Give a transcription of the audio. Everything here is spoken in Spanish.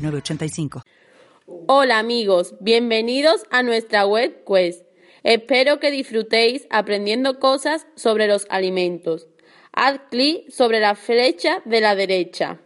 906985. Hola amigos, bienvenidos a nuestra web Quest. Espero que disfrutéis aprendiendo cosas sobre los alimentos. Haz clic sobre la flecha de la derecha.